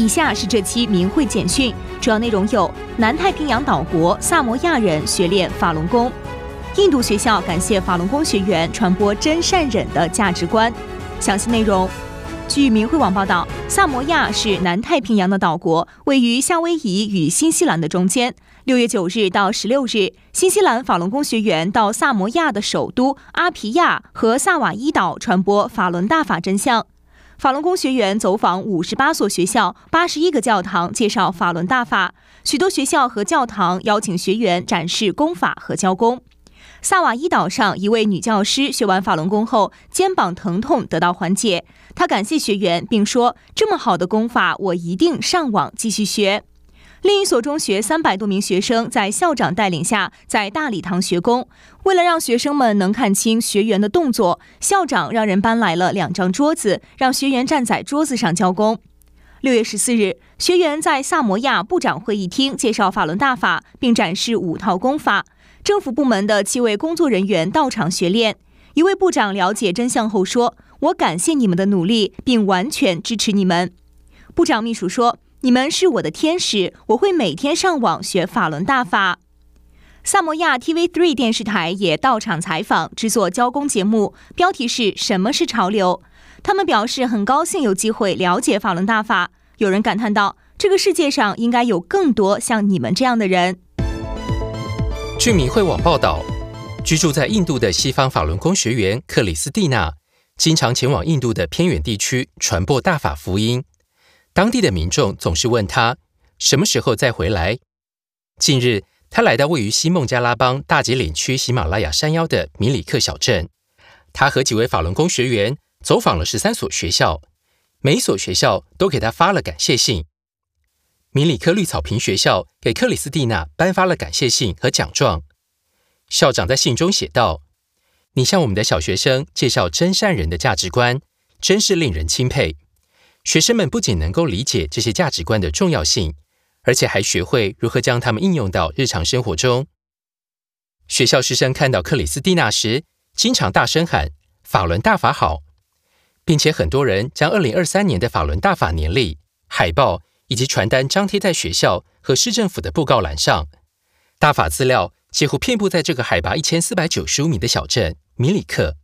以下是这期明慧简讯，主要内容有：南太平洋岛国萨摩亚人学练法轮功；印度学校感谢法轮功学员传播真善忍的价值观。详细内容。据明慧网报道，萨摩亚是南太平洋的岛国，位于夏威夷与新西兰的中间。六月九日到十六日，新西兰法轮功学员到萨摩亚的首都阿皮亚和萨瓦伊岛传播法轮大法真相。法轮功学员走访五十八所学校、八十一个教堂，介绍法轮大法。许多学校和教堂邀请学员展示功法和教功。萨瓦伊岛上，一位女教师学完法轮功后，肩膀疼痛得到缓解。她感谢学员，并说：“这么好的功法，我一定上网继续学。”另一所中学三百多名学生在校长带领下，在大礼堂学功。为了让学生们能看清学员的动作，校长让人搬来了两张桌子，让学员站在桌子上教功。六月十四日，学员在萨摩亚部长会议厅介绍法轮大法，并展示五套功法。政府部门的七位工作人员到场学练。一位部长了解真相后说：“我感谢你们的努力，并完全支持你们。”部长秘书说：“你们是我的天使，我会每天上网学法轮大法。”萨摩亚 TV3 电视台也到场采访，制作交工节目，标题是什么是潮流？他们表示很高兴有机会了解法轮大法。有人感叹道：“这个世界上应该有更多像你们这样的人。”据明慧网报道，居住在印度的西方法轮功学员克里斯蒂娜，经常前往印度的偏远地区传播大法福音。当地的民众总是问他什么时候再回来。近日，他来到位于西孟加拉邦大吉岭区喜马拉雅山腰的米里克小镇，他和几位法轮功学员走访了十三所学校，每一所学校都给他发了感谢信。米里克绿草坪学校给克里斯蒂娜颁发了感谢信和奖状。校长在信中写道：“你向我们的小学生介绍真善人的价值观，真是令人钦佩。学生们不仅能够理解这些价值观的重要性，而且还学会如何将它们应用到日常生活中。”学校师生看到克里斯蒂娜时，经常大声喊“法轮大法好”，并且很多人将二零二三年的法轮大法年历海报。以及传单张贴在学校和市政府的布告栏上，大法资料几乎遍布在这个海拔一千四百九十五米的小镇米里克。